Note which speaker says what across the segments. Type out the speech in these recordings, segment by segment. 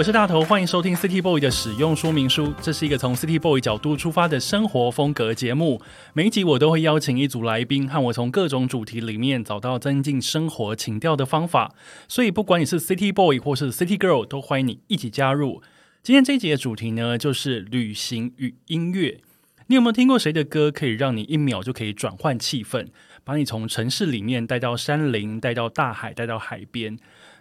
Speaker 1: 我是大头，欢迎收听 City Boy 的使用说明书。这是一个从 City Boy 角度出发的生活风格节目。每一集我都会邀请一组来宾，和我从各种主题里面找到增进生活情调的方法。所以，不管你是 City Boy 或是 City Girl，都欢迎你一起加入。今天这一集的主题呢，就是旅行与音乐。你有没有听过谁的歌，可以让你一秒就可以转换气氛，把你从城市里面带到山林，带到大海，带到海边？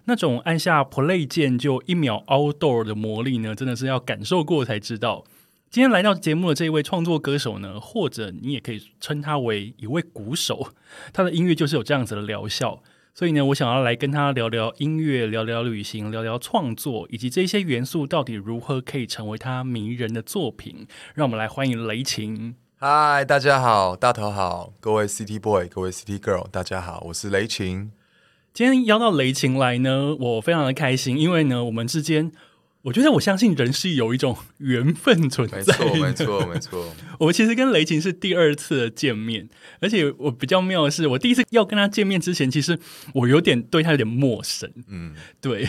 Speaker 1: 那种按下 play 键就一秒 outdoor 的魔力呢，真的是要感受过才知道。今天来到节目的这一位创作歌手呢，或者你也可以称他为一位鼓手，他的音乐就是有这样子的疗效。所以呢，我想要来跟他聊聊音乐，聊聊旅行，聊聊创作，以及这些元素到底如何可以成为他迷人的作品。让我们来欢迎雷晴。
Speaker 2: 嗨，大家好，大头好，各位 City Boy，各位 City Girl，大家好，我是雷晴。
Speaker 1: 今天邀到雷晴来呢，我非常的开心，因为呢，我们之间，我觉得我相信人是有一种缘分存在。
Speaker 2: 没错，没错，没错。
Speaker 1: 我们其实跟雷晴是第二次的见面，而且我比较妙的是，我第一次要跟他见面之前，其实我有点对他有点陌生。嗯，对。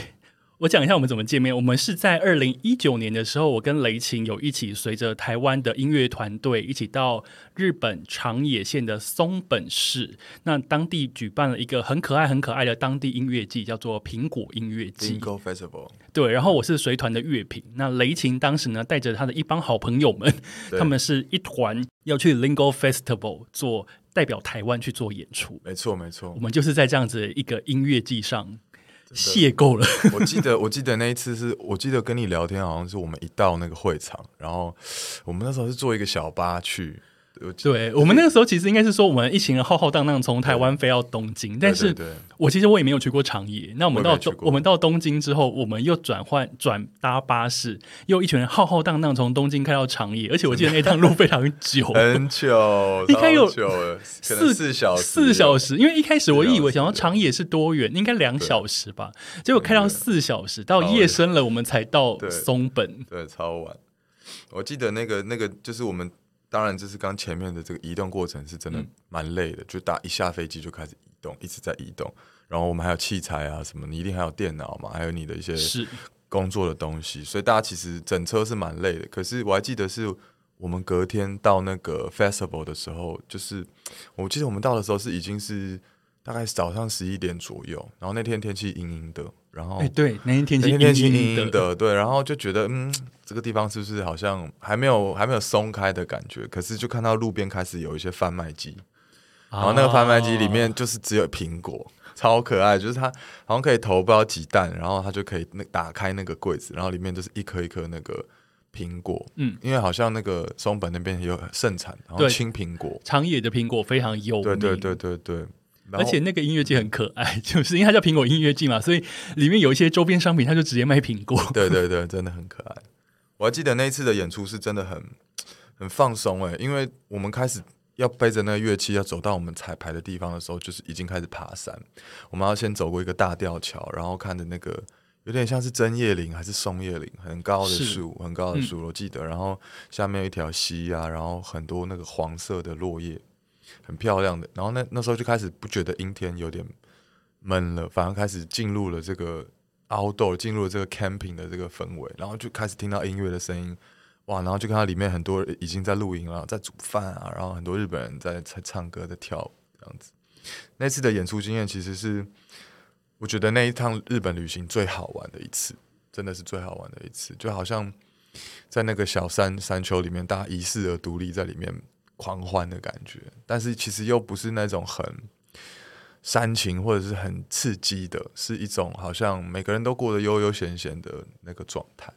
Speaker 1: 我讲一下我们怎么见面。我们是在二零一九年的时候，我跟雷晴有一起随着台湾的音乐团队一起到日本长野县的松本市，那当地举办了一个很可爱、很可爱的当地音乐季，叫做苹果音乐季
Speaker 2: （Bingo Festival）。
Speaker 1: 对，然后我是随团的乐评。那雷晴当时呢，带着他的一帮好朋友们，他们是一团要去 Lingo Festival 做代表台湾去做演出。
Speaker 2: 没错，没错。
Speaker 1: 我们就是在这样子一个音乐季上。邂逅了，
Speaker 2: 我记得，我记得那一次是我记得跟你聊天，好像是我们一到那个会场，然后我们那时候是坐一个小巴去。
Speaker 1: 对我们那个 时候其实应该是说，我们一行人浩浩荡荡从台湾飞到东京，但是我其实我也没有去过长野。那我们到我们到东京之后，我们又转换转搭巴士，又一群人浩浩荡荡从东京开到长野，而且我记得那趟路非常久，
Speaker 2: 很久，
Speaker 1: 应该有
Speaker 2: 四四小时，
Speaker 1: 四小时。因为一开始我以为想要长野是多远，应该两小时吧，结果开到四小时，到夜深了我们才到松本，
Speaker 2: 对，超晚。我记得那个那个就是我们。当然，就是刚前面的这个移动过程是真的蛮累的，就打一下飞机就开始移动，一直在移动。然后我们还有器材啊什么，你一定还有电脑嘛，还有你的一些工作的东西，所以大家其实整车是蛮累的。可是我还记得是我们隔天到那个 festival 的时候，就是我记得我们到的时候是已经是大概早上十一点左右，然后那天天气阴阴的。然后，
Speaker 1: 哎，对，那天天
Speaker 2: 气
Speaker 1: 天气
Speaker 2: 阴阴的，对，然后就觉得，嗯，这个地方是不是好像还没有 还没有松开的感觉？可是就看到路边开始有一些贩卖机，然后那个贩卖机里面就是只有苹果，超可爱，就是它好像可以投不知道几蛋，然后它就可以那打开那个柜子，然后里面就是一颗一颗那个苹果，嗯，因为好像那个松本那边有盛产，然后青苹果，
Speaker 1: 长野的苹果非常有名，
Speaker 2: 对对对对对。
Speaker 1: 而且那个音乐季很可爱，就是因为它叫苹果音乐季嘛，所以里面有一些周边商品，它就直接卖苹果。
Speaker 2: 对对对，真的很可爱。我还记得那一次的演出是真的很很放松哎，因为我们开始要背着那个乐器要走到我们彩排的地方的时候，就是已经开始爬山。我们要先走过一个大吊桥，然后看着那个有点像是针叶林还是松叶林，很高的树，很高的树，我记得。然后下面有一条溪啊，然后很多那个黄色的落叶。很漂亮的，然后那那时候就开始不觉得阴天有点闷了，反而开始进入了这个 outdoor，进入了这个 camping 的这个氛围，然后就开始听到音乐的声音，哇，然后就看到里面很多已经在露营了，在煮饭啊，然后很多日本人在在唱歌在跳舞这样子。那次的演出经验其实是我觉得那一趟日本旅行最好玩的一次，真的是最好玩的一次，就好像在那个小山山丘里面，大家遗世而独立在里面。狂欢的感觉，但是其实又不是那种很煽情或者是很刺激的，是一种好像每个人都过得悠悠闲闲的那个状态，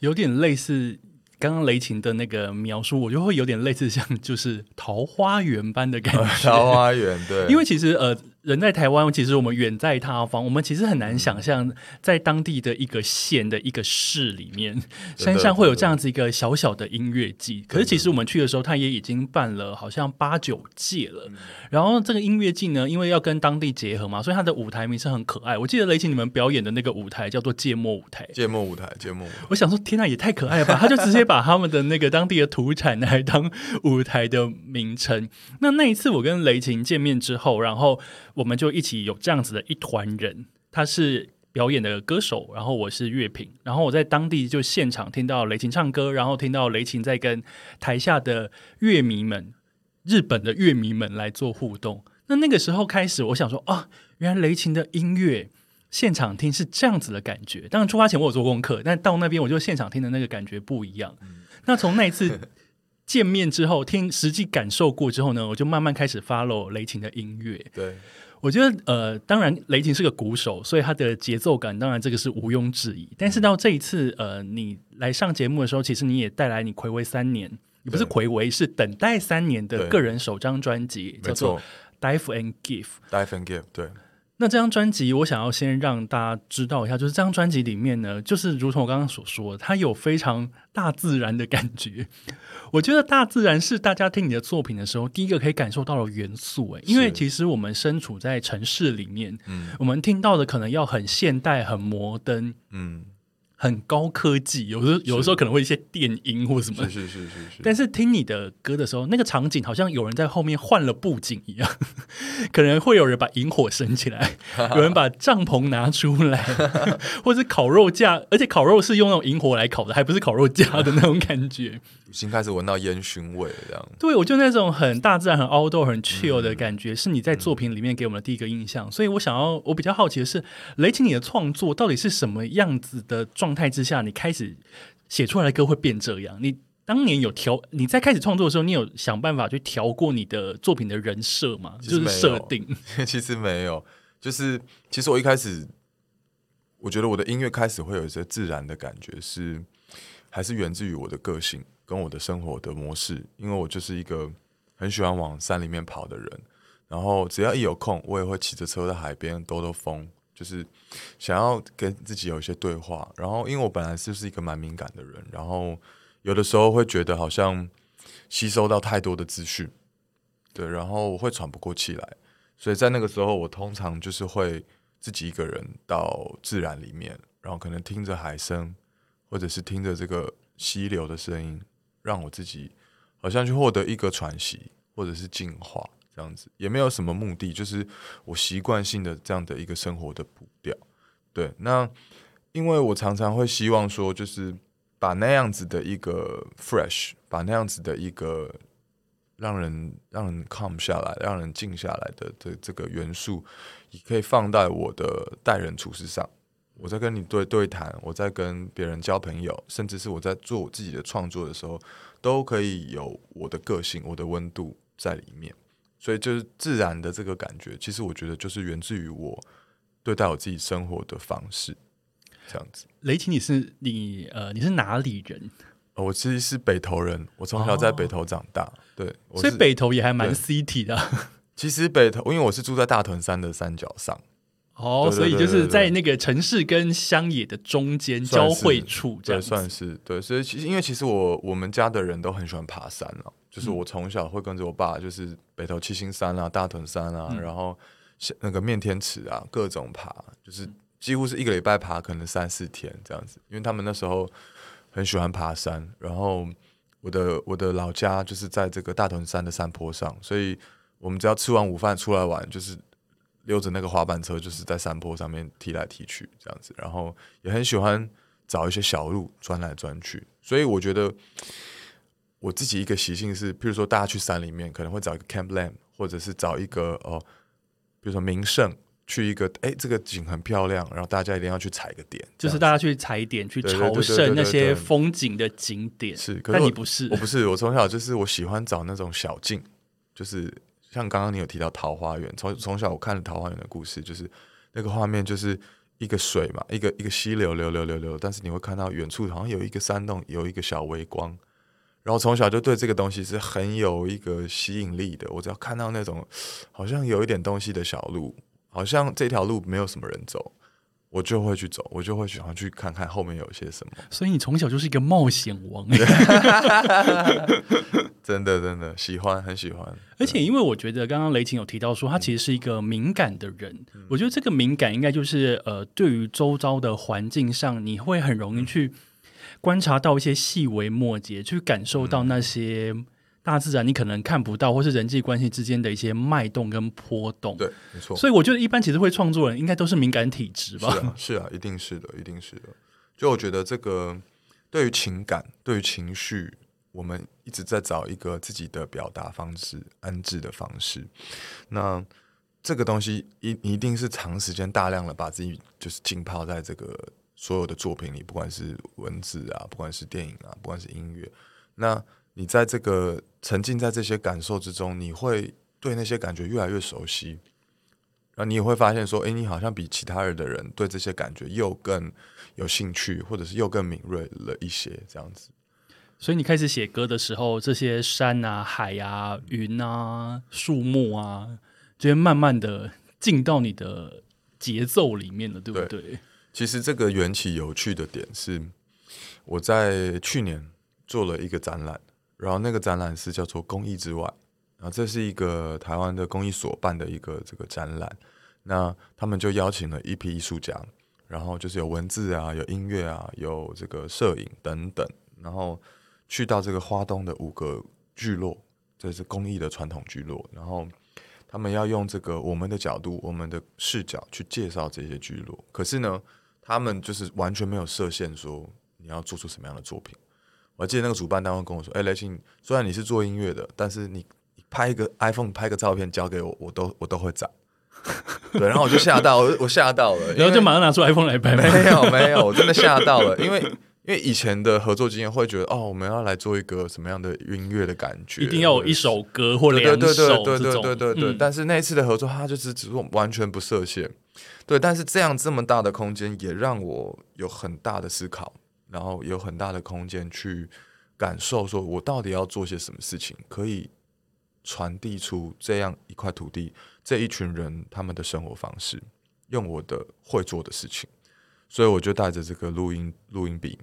Speaker 1: 有点类似刚刚雷晴的那个描述，我就会有点类似像就是桃花源般的感觉。
Speaker 2: 桃花源，对，
Speaker 1: 因为其实呃，人在台湾，其实我们远在他方，我们其实很难想象，在当地的一个县的一个市里面，山上会有这样子一个小小的音乐季。可是其实我们去的时候，他也已经办了好像八九届了。然后这个音乐季呢，因为要跟当地结合嘛，所以它的舞台名称很可爱。我记得雷琴你们表演的那个舞台叫做芥末舞台，
Speaker 2: 芥末舞台，芥末。
Speaker 1: 我想说，天呐，也太可爱了吧！他就直接把他们的那个当地的土产来当舞台的名称。那那一次我跟雷琴见面之后，然后。我们就一起有这样子的一团人，他是表演的歌手，然后我是乐评，然后我在当地就现场听到雷琴唱歌，然后听到雷琴在跟台下的乐迷们、日本的乐迷们来做互动。那那个时候开始，我想说啊，原来雷琴的音乐现场听是这样子的感觉。当然出发前我有做功课，但到那边我就现场听的那个感觉不一样。那从那一次见面之后，听实际感受过之后呢，我就慢慢开始 follow 雷琴的音乐。
Speaker 2: 对。
Speaker 1: 我觉得，呃，当然雷霆是个鼓手，所以他的节奏感，当然这个是毋庸置疑。但是到这一次，呃，你来上节目的时候，其实你也带来你暌违三年，你不是暌违，是等待三年的个人首张专辑，叫做《Dive and Give》。
Speaker 2: Dive and Give，对。
Speaker 1: 那这张专辑，我想要先让大家知道一下，就是这张专辑里面呢，就是如同我刚刚所说，它有非常大自然的感觉。我觉得大自然是大家听你的作品的时候，第一个可以感受到的元素。诶，因为其实我们身处在城市里面，嗯，我们听到的可能要很现代、很摩登，嗯。很高科技，有的有的时候可能会一些电音或什么，
Speaker 2: 是是是是是。
Speaker 1: 但是听你的歌的时候，那个场景好像有人在后面换了布景一样，可能会有人把萤火升起来，有人把帐篷拿出来，或者烤肉架，而且烤肉是用那种萤火来烤的，还不是烤肉架的那种感觉。
Speaker 2: 已经开始闻到烟熏味了，这样。
Speaker 1: 对，我就那种很大自然、很 outdoor、很 chill 的感觉，是你在作品里面给我们的第一个印象。所以我想要，我比较好奇的是，雷霆，你的创作到底是什么样子的状态之下，你开始写出来的歌会变这样？你当年有调，你在开始创作的时候，你有想办法去调过你的作品的人设吗？就是设定，
Speaker 2: 其实没有，就是其实我一开始，我觉得我的音乐开始会有一些自然的感觉，是还是源自于我的个性。跟我的生活的模式，因为我就是一个很喜欢往山里面跑的人，然后只要一有空，我也会骑着车在海边兜兜风，就是想要跟自己有一些对话。然后，因为我本来就是一个蛮敏感的人，然后有的时候会觉得好像吸收到太多的资讯，对，然后我会喘不过气来，所以在那个时候，我通常就是会自己一个人到自然里面，然后可能听着海声，或者是听着这个溪流的声音。让我自己好像去获得一个喘息，或者是净化这样子，也没有什么目的，就是我习惯性的这样的一个生活的步调。对，那因为我常常会希望说，就是把那样子的一个 fresh，把那样子的一个让人让人 calm 下来、让人静下来的这这个元素，也可以放在我的待人处事上。我在跟你对对谈，我在跟别人交朋友，甚至是我在做我自己的创作的时候，都可以有我的个性、我的温度在里面。所以就是自然的这个感觉，其实我觉得就是源自于我对待我自己生活的方式，这样子。
Speaker 1: 雷奇，你是你呃，你是哪里人？
Speaker 2: 我其实是北投人，我从小在北投长大。对，
Speaker 1: 所以北投也还蛮 city 的。
Speaker 2: 其实北投，因为我是住在大屯山的山脚上。
Speaker 1: 哦，所以就是在那个城市跟乡野的中间交汇处，这样
Speaker 2: 算是对。所以其实，因为其实我我们家的人都很喜欢爬山啊，就是我从小会跟着我爸，就是北头七星山啊、大屯山啊，然后那个面天池啊，各种爬，就是几乎是一个礼拜爬可能三四天这样子。因为他们那时候很喜欢爬山，然后我的我的老家就是在这个大屯山的山坡上，所以我们只要吃完午饭出来玩，就是。溜着那个滑板车，就是在山坡上面踢来踢去这样子，然后也很喜欢找一些小路钻来钻去。所以我觉得我自己一个习性是，譬如说大家去山里面，可能会找一个 campland，或者是找一个哦，比如说名胜，去一个哎这个景很漂亮，然后大家一定要去踩个点，
Speaker 1: 就是大家去踩点去朝圣那些风景的景点。
Speaker 2: 是，
Speaker 1: 但你不是，
Speaker 2: 我不是，我从小就是我喜欢找那种小径，就是。像刚刚你有提到桃花源，从从小我看了桃花源的故事，就是那个画面就是一个水嘛，一个一个溪流流流流流，但是你会看到远处好像有一个山洞，有一个小微光，然后从小就对这个东西是很有一个吸引力的。我只要看到那种好像有一点东西的小路，好像这条路没有什么人走，我就会去走，我就会喜欢去看看后面有些什么。
Speaker 1: 所以你从小就是一个冒险王，
Speaker 2: 真的真的喜欢，很喜欢。
Speaker 1: 而且因为我觉得刚刚雷晴有提到说，他其实是一个敏感的人。我觉得这个敏感应该就是呃，对于周遭的环境上，你会很容易去。观察到一些细微末节，去感受到那些大自然你可能看不到，或是人际关系之间的一些脉动跟波动。
Speaker 2: 对，没错。
Speaker 1: 所以我觉得一般其实会创作人应该都是敏感体质吧？
Speaker 2: 是啊，是啊，一定是的，一定是的。就我觉得这个对于情感、对于情绪，我们一直在找一个自己的表达方式、安置的方式。那这个东西一一定是长时间大量的把自己就是浸泡在这个。所有的作品里，不管是文字啊，不管是电影啊，不管是音乐，那你在这个沉浸在这些感受之中，你会对那些感觉越来越熟悉，然后你也会发现说，哎，你好像比其他人的人对这些感觉又更有兴趣，或者是又更敏锐了一些，这样子。
Speaker 1: 所以你开始写歌的时候，这些山啊、海啊、云啊、树木啊，就会慢慢的进到你的节奏里面了，对不对？
Speaker 2: 其实这个缘起有趣的点是，我在去年做了一个展览，然后那个展览是叫做“公益之外”，然后这是一个台湾的公益所办的一个这个展览。那他们就邀请了一批艺术家，然后就是有文字啊，有音乐啊，有这个摄影等等，然后去到这个花东的五个聚落，这是公益的传统聚落，然后他们要用这个我们的角度、我们的视角去介绍这些聚落，可是呢。他们就是完全没有设限，说你要做出什么样的作品。我记得那个主办单位跟我说：“哎，雷庆，虽然你是做音乐的，但是你拍一个 iPhone 拍个照片交给我，我都我都会找。对，然后我就吓到，我我吓到了，
Speaker 1: 然后就马上拿出 iPhone 来拍。
Speaker 2: 没有没有，我真的吓到了，因为 因为以前的合作经验会觉得，哦，我们要来做一个什么样的音乐的感觉，
Speaker 1: 一定要有一首歌或两首
Speaker 2: 对对对对对。但是那一次的合作，他就是只是完全不设限。对，但是这样这么大的空间也让我有很大的思考，然后有很大的空间去感受，说我到底要做些什么事情，可以传递出这样一块土地，这一群人他们的生活方式，用我的会做的事情，所以我就带着这个录音录音笔，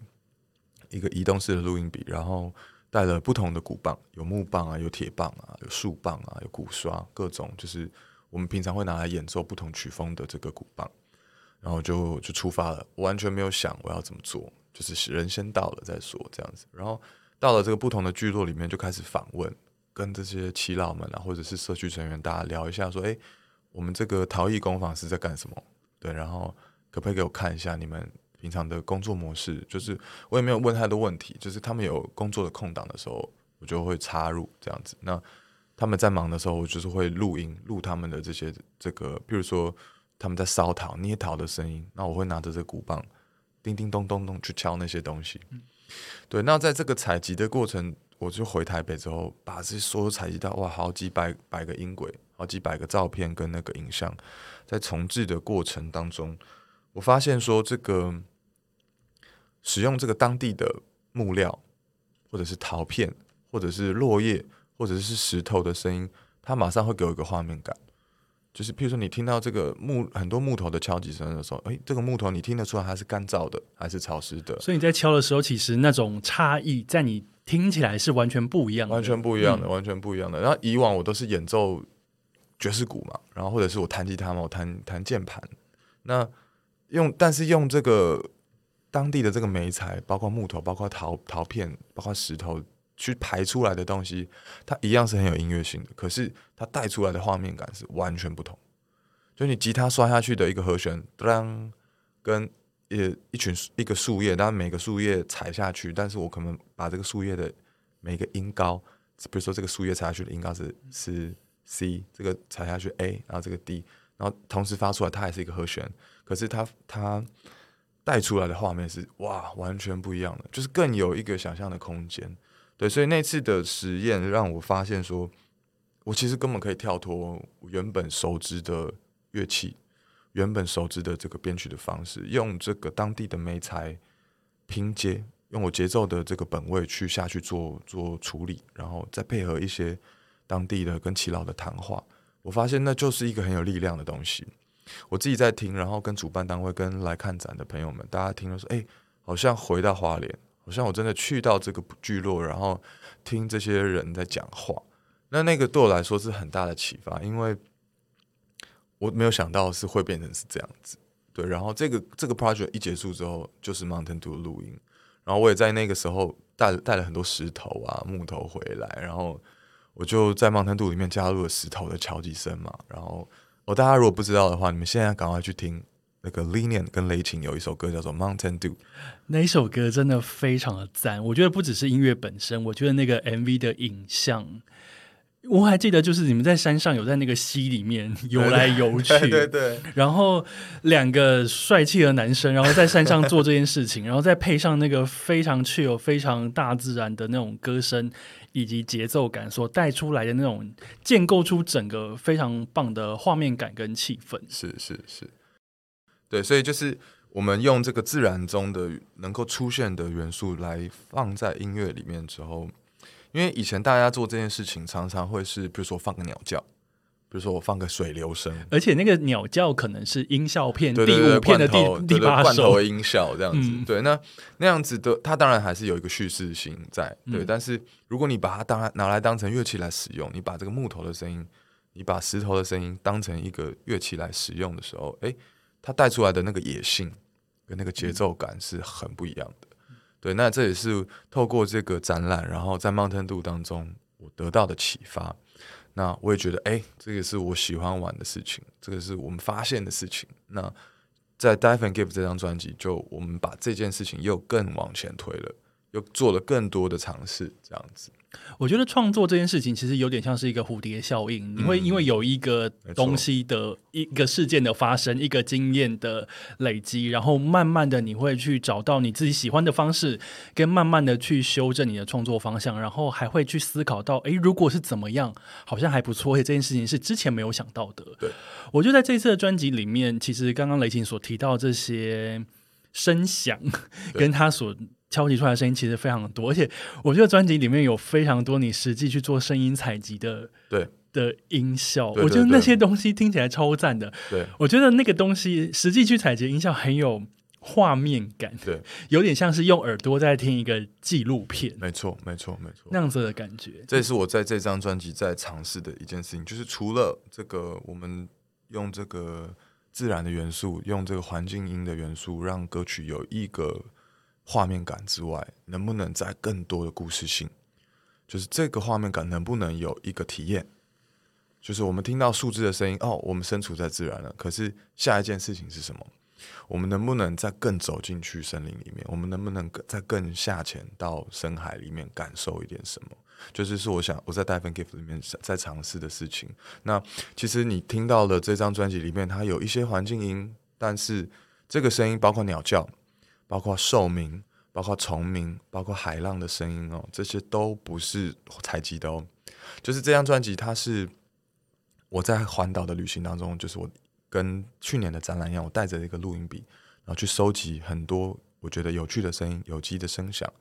Speaker 2: 一个移动式的录音笔，然后带了不同的鼓棒，有木棒啊，有铁棒啊，有树棒啊，有鼓刷，各种就是。我们平常会拿来演奏不同曲风的这个鼓棒，然后就就出发了。我完全没有想我要怎么做，就是人先到了再说这样子。然后到了这个不同的聚落里面，就开始访问，跟这些耆老们啊，或者是社区成员，大家聊一下，说：“哎，我们这个陶艺工坊是在干什么？”对，然后可不可以给我看一下你们平常的工作模式？就是我也没有问太多问题，就是他们有工作的空档的时候，我就会插入这样子。那他们在忙的时候，我就是会录音录他们的这些这个，比如说他们在烧陶、捏陶的声音，那我会拿着这鼓棒，叮叮咚咚咚去敲那些东西。对，那在这个采集的过程，我就回台北之后，把这些所有采集到哇，好几百百个音轨，好几百个照片跟那个影像，在重置的过程当中，我发现说这个使用这个当地的木料，或者是陶片，或者是落叶。或者是石头的声音，它马上会给我一个画面感。就是，譬如说，你听到这个木很多木头的敲击声的时候，哎，这个木头你听得出来它是干燥的还是潮湿的？
Speaker 1: 所以你在敲的时候，其实那种差异在你听起来是完全不一样的，
Speaker 2: 完全不一样的，完全不一样的。然后以往我都是演奏爵士鼓嘛，然后或者是我弹吉他嘛，我弹弹键盘。那用，但是用这个当地的这个煤材，包括木头，包括陶陶片，包括石头。去排出来的东西，它一样是很有音乐性的，可是它带出来的画面感是完全不同。就你吉他刷下去的一个和弦，当跟呃一群一个树叶，但每个树叶踩下去，但是我可能把这个树叶的每个音高，比如说这个树叶踩下去的音高是是 C，这个踩下去 A，然后这个 D，然后同时发出来，它还是一个和弦，可是它它带出来的画面是哇，完全不一样的，就是更有一个想象的空间。对，所以那次的实验让我发现，说我其实根本可以跳脱原本熟知的乐器，原本熟知的这个编曲的方式，用这个当地的媒材拼接，用我节奏的这个本位去下去做做处理，然后再配合一些当地的跟齐老的谈话，我发现那就是一个很有力量的东西。我自己在听，然后跟主办单位、跟来看展的朋友们，大家听了说：“哎，好像回到花莲，好像我真的去到这个聚落，然后听这些人在讲话。”那那个对我来说是很大的启发，因为我没有想到是会变成是这样子。对，然后这个这个 project 一结束之后，就是 Mountain Do 录音，然后我也在那个时候带带了很多石头啊木头回来，然后我就在 Mountain Do 里面加入了石头的敲击声嘛。然后哦，大家如果不知道的话，你们现在赶快去听那个 Linian 跟雷琴有一首歌叫做 Mountain Do，
Speaker 1: 那一首歌真的非常的赞。我觉得不只是音乐本身，我觉得那个 MV 的影像。我还记得，就是你们在山上有在那个溪里面游来游去，
Speaker 2: 对对，
Speaker 1: 然后两个帅气的男生，然后在山上做这件事情，然后再配上那个非常具有非常大自然的那种歌声以及节奏感所带出来的那种建构出整个非常棒的画面感跟气氛。
Speaker 2: 是是是，对，所以就是我们用这个自然中的能够出现的元素来放在音乐里面之后。因为以前大家做这件事情，常常会是，比如说放个鸟叫，比如说我放个水流声，
Speaker 1: 而且那个鸟叫可能是音效片第五片的第第八
Speaker 2: 首音效这样子。对，那那样子的，它当然还是有一个叙事性在。对，但是如果你把它当拿来当成乐器来使用，你把这个木头的声音，你把石头的声音当成一个乐器来使用的时候，哎，它带出来的那个野性跟那个节奏感是很不一样的。对，那这也是透过这个展览，然后在 Mountain Do 当中我得到的启发。那我也觉得，哎，这个是我喜欢玩的事情，这个是我们发现的事情。那在 Dive and Give 这张专辑，就我们把这件事情又更往前推了，又做了更多的尝试，这样子。
Speaker 1: 我觉得创作这件事情其实有点像是一个蝴蝶效应，你会因为有一个东西的一个事件的发生，一个经验的累积，然后慢慢的你会去找到你自己喜欢的方式，跟慢慢的去修正你的创作方向，然后还会去思考到，诶，如果是怎么样，好像还不错，而且这件事情是之前没有想到的。
Speaker 2: 对，
Speaker 1: 我觉得在这次的专辑里面，其实刚刚雷琴所提到这些声响，跟他所。敲击出来的声音其实非常的多，而且我觉得专辑里面有非常多你实际去做声音采集的
Speaker 2: 对
Speaker 1: 的音效，我觉得那些东西听起来超赞的。
Speaker 2: 对，
Speaker 1: 我觉得那个东西实际去采集音效很有画面感，
Speaker 2: 对，
Speaker 1: 有点像是用耳朵在听一个纪录片。
Speaker 2: 没错，没错，没错，
Speaker 1: 那样子的感觉。
Speaker 2: 这也是我在这张专辑在尝试的一件事情，就是除了这个，我们用这个自然的元素，用这个环境音的元素，让歌曲有一个。画面感之外，能不能在更多的故事性？就是这个画面感能不能有一个体验？就是我们听到树枝的声音，哦，我们身处在自然了。可是下一件事情是什么？我们能不能再更走进去森林里面？我们能不能再更下潜到深海里面感受一点什么？就是是我想我在《d i v e Gift》里面在尝试的事情。那其实你听到了这张专辑里面，它有一些环境音，但是这个声音包括鸟叫。包括兽鸣，包括虫鸣，包括海浪的声音哦，这些都不是采集的哦。就是这张专辑，它是我在环岛的旅行当中，就是我跟去年的展览一样，我带着一个录音笔，然后去收集很多我觉得有趣的声音、有机的声响。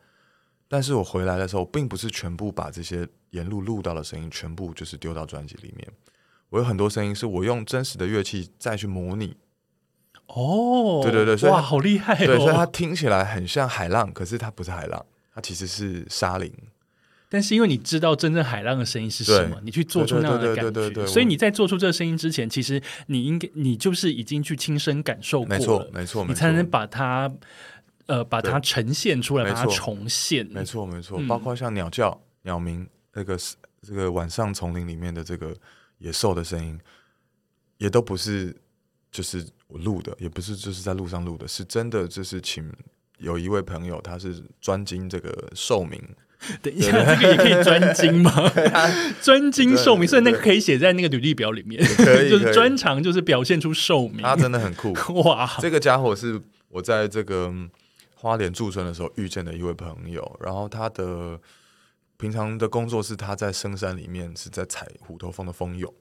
Speaker 2: 但是我回来的时候，并不是全部把这些沿路录到的声音全部就是丢到专辑里面。我有很多声音是我用真实的乐器再去模拟。
Speaker 1: 哦，
Speaker 2: 对对对，
Speaker 1: 哇，好厉害！
Speaker 2: 对，所以它听起来很像海浪，可是它不是海浪，它其实是沙林。
Speaker 1: 但是因为你知道真正海浪的声音是什么，你去做出那样的感觉，所以你在做出这个声音之前，其实你应该你就是已经去亲身感受过了，
Speaker 2: 没错，没错，
Speaker 1: 你才能把它呃把它呈现出来，把它重现。
Speaker 2: 没错，没错，包括像鸟叫、鸟鸣，那个这个晚上丛林里面的这个野兽的声音，也都不是。就是我录的，也不是就是在路上录的，是真的。就是请有一位朋友，他是专精这个寿命。
Speaker 1: 等一下，这个也可以专精吗？专精寿命，所以那个可以写在那个履历表里面。就是专长，就是表现出寿命。
Speaker 2: 他真的很酷
Speaker 1: 哇！
Speaker 2: 这个家伙是我在这个花莲驻村的时候遇见的一位朋友，然后他的平常的工作是他在深山里面是在采虎头蜂的蜂蛹。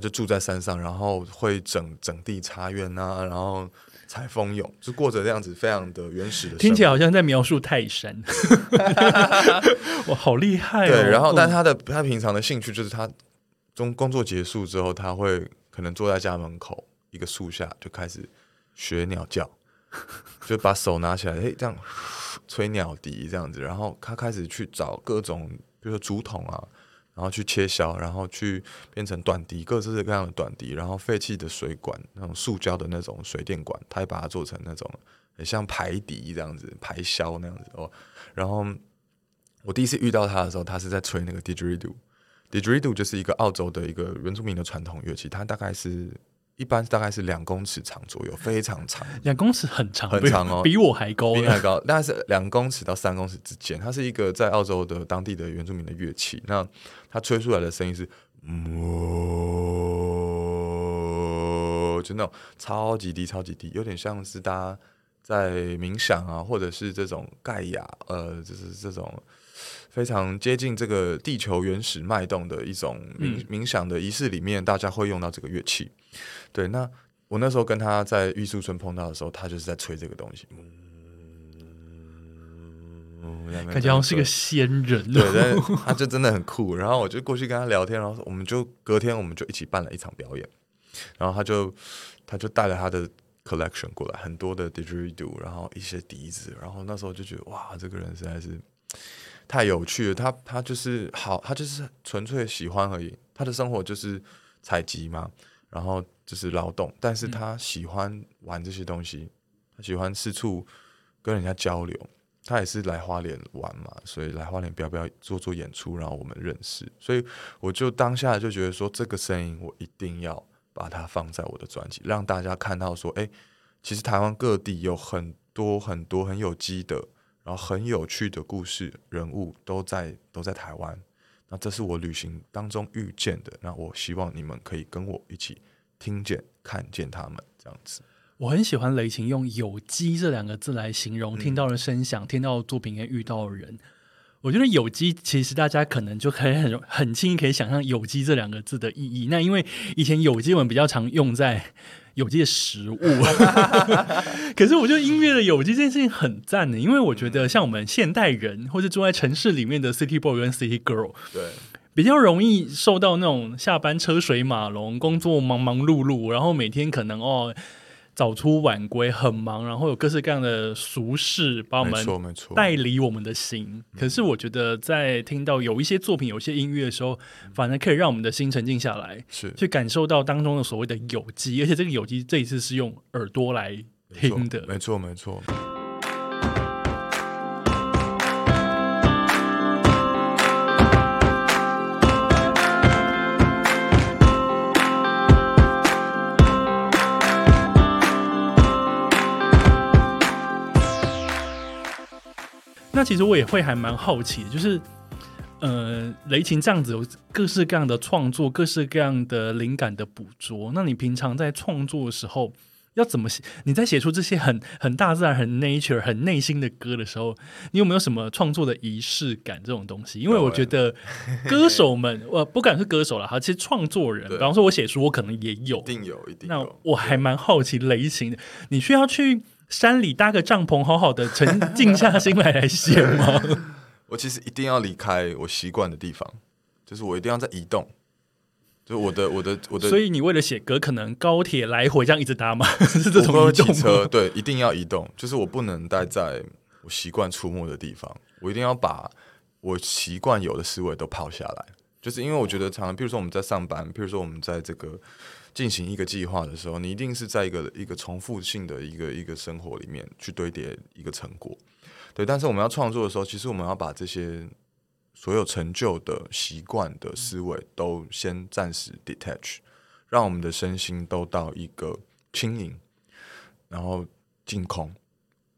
Speaker 2: 他就住在山上，然后会整整地茶园啊，然后采蜂蛹，就过着这样子非常的原始的生活。
Speaker 1: 听起来好像在描述泰山，哇，好厉害哦！
Speaker 2: 对，然后但
Speaker 1: 嗯
Speaker 2: 他的他平常的兴趣就是他中工作结束之后，他会可能坐在家门口一个树下就开始学鸟叫，就把手拿起来，嘿，这样吹鸟笛这样子，然后他开始去找各种，比如说竹筒啊，然后去切削，然后去变成短笛，各式各样的短笛，然后废弃的水管，那种塑胶的那种水电管，他也把它做成那种很像排笛这样子，排箫那样子哦，然后。我第一次遇到他的时候，他是在吹那个 didgeridoo。didgeridoo 就是一个澳洲的一个原住民的传统乐器，它大概是一般大概是两公尺长左右，非常长，
Speaker 1: 两公尺很长，
Speaker 2: 很长哦
Speaker 1: 比比我还高。
Speaker 2: 比你还高，大概是两公尺到三公尺之间。它是一个在澳洲的当地的原住民的乐器，那它吹出来的声音是哞，就那种超级低、超级低，有点像是大家在冥想啊，或者是这种盖亚，呃，就是这种非常接近这个地球原始脉动的一种冥、冥想的仪式里面，大家会用到这个乐器。对，那我那时候跟他在玉树村碰到的时候，他就是在吹这个东西，嗯，
Speaker 1: 感觉好像是个仙人
Speaker 2: 对，他就真的很酷。然后我就过去跟他聊天，然后我们就隔天我们就一起办了一场表演。然后他就他就带了他的 collection 过来，很多的 didgeridoo，然后一些笛子。然后那时候就觉得哇，这个人实在是太有趣了。他他就是好，他就是纯粹喜欢而已。他的生活就是采集嘛，然后就是劳动，但是他喜欢玩这些东西，他喜欢四处跟人家交流。他也是来花莲玩嘛，所以来花莲不要不要做做演出，然后我们认识。所以我就当下就觉得说，这个声音我一定要把它放在我的专辑，让大家看到说，哎、其实台湾各地有很多很多很有机的，然后很有趣的故事人物都在都在台湾。那这是我旅行当中遇见的，那我希望你们可以跟我一起听见、看见他们这样子。
Speaker 1: 我很喜欢雷琴用“有机”这两个字来形容
Speaker 2: 嗯
Speaker 1: 听到的声响、听到的作品跟遇到的人。我觉得有机其实大家可能就可以很很轻易可以想象有机这两个字的意义。那因为以前有机文比较常用在有机的食物，可是我觉得音乐的有机这件事情很赞的，因为我觉得像我们现代人或者住在城市里面的 City Boy 跟 City Girl，
Speaker 2: 对，
Speaker 1: 比较容易受到那种下班车水马龙、工作忙忙碌碌，然后每天可能哦早出晚归，很忙，然后有各式各样的俗事把我们带离我们的心。可是我觉得在听到有一些作品、有一些音乐的时候，反而可以让我们的心沉静下来，
Speaker 2: 是
Speaker 1: 去感受到当中的所谓的有机，而且这个有机这一次是用耳朵来听的。
Speaker 2: 没错没错。
Speaker 1: 那其实我也会还蛮好奇的，就是呃，雷琴这样子有各式各样的创作，各式各样的灵感的捕捉。那你平常在创作的时候，要怎么写？你在写出这些很很大自然、很 nature、很内心的歌的时候，你有没有什么创作的仪式感这种东西？因为我觉得歌手们，我不敢是歌手了哈，其实创作人，比方说我写书，我可能也有
Speaker 2: 一。定有，一定
Speaker 1: 那。我还蛮好奇雷琴的，你需要去山里搭个帐篷，好好的沉静下心来来写吗？
Speaker 2: 我其实一定要离开我习惯的地方，就是我一定要在移动，就是我的我的我的，
Speaker 1: 所以你为了写歌，可能高铁来回这样一直搭吗？是这种移动
Speaker 2: 车，对，一定要移动，就是我不能待在我习惯出没的地方，我一定要把我习惯有的思维都抛下来，就是因为我觉得常常，比如说我们在上班，比如说我们在这个进行一个计划的时候，你一定是在一个一个重复性的一个一个生活里面去堆叠一个成果，对。但是我们要创作的时候，其实我们要把这些所有成就的习惯的思维都先暂时 detach，让我们的身心都到一个轻盈，然后净空。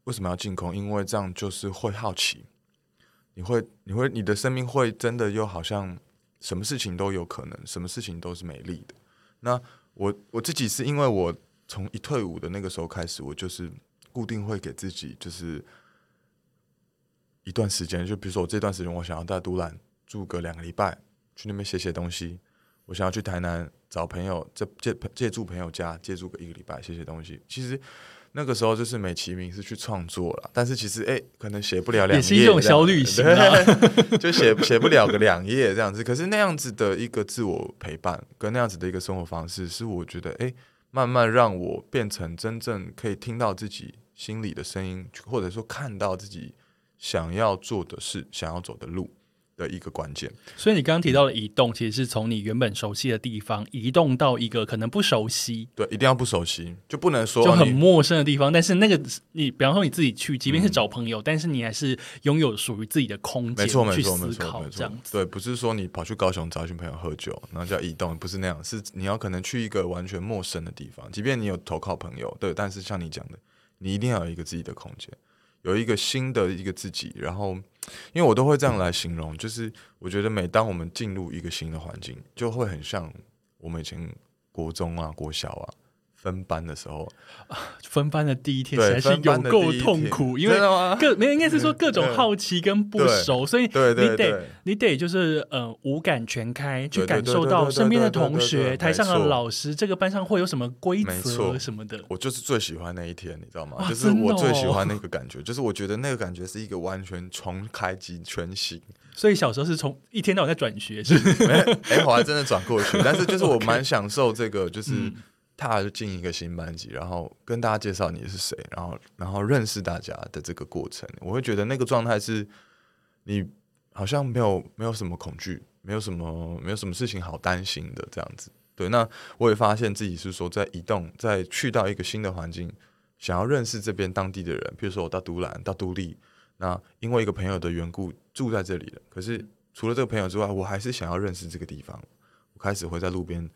Speaker 2: 为什么要净空？因为这样就是会好奇，你会，你会，你的生命会真的又好像什么事情都有可能，什么事情都是美丽的。那我我自己是因为我从一退伍的那个时候开始，我就是固定会给自己就是一段时间，就比如说我这段时间我想要在独兰住个两个礼拜，去那边写写东西。我想要去台南找朋友，借借借住朋友家借住个一个礼拜写写东西。其实那个时候就是美其名是去创作了，但是其实哎，可能写不了两页，
Speaker 1: 也是一种小旅行啊，
Speaker 2: 就写写不了个两页这样子。可是那样子的一个自我陪伴，跟那样子的一个生活方式，是我觉得哎，慢慢让我变成真正可以听到自己心里的声音，或者说看到自己想要做的事、想要走的路。的一个关键，
Speaker 1: 所以你刚刚提到的移动，其实是从你原本熟悉的地方移动到一个可能不熟悉，
Speaker 2: 对，一定要不熟悉，就不能说
Speaker 1: 就很陌生的地方。但是那个你，比方说你自己去，即便是找朋友，但是你还是拥有属于自己的空间，
Speaker 2: 没错，没错，没
Speaker 1: 错，
Speaker 2: 没
Speaker 1: 错。
Speaker 2: 对，不是说你跑去高雄找一群朋友喝酒，然后叫移动，不是那样，是你要可能去一个完全陌生的地方，即便你有投靠朋友，对，但是像你讲的，你一定要有一个自己的空间。有一个新的一个自己，然后，因为我都会这样来形容，就是我觉得每当我们进入一个新的环境，就会很像我们以前国中啊、国小啊。分班的时候
Speaker 1: 啊，分班的第一天实在是有够痛苦，因为各没有应该是说各种好奇跟不熟，所以你得你得就是呃五感全开，去感受到身边的同学、台上的老师，这个班上会有什么规则什么的。
Speaker 2: 我就是最喜欢那一天，你知道吗？就是我最喜欢那个感觉，就是我觉得那个感觉是一个完全重开机全新。
Speaker 1: 所以小时候是从一天到晚在转学，是
Speaker 2: 没？哎，我还真的转过去，但是就是我蛮享受这个，就是。踏进一个新班级，然后跟大家介绍你是谁，然后然后认识大家的这个过程，我会觉得那个状态是，你好像没有没有什么恐惧，没有什么没有什么事情好担心的这样子。对，那我也发现自己是说在移动，在去到一个新的环境，想要认识这边当地的人，比如说我到独兰到独立，那因为一个朋友的缘故住在这里了。可是除了这个朋友之外，我还是想要认识这个地方。我开始会在路边。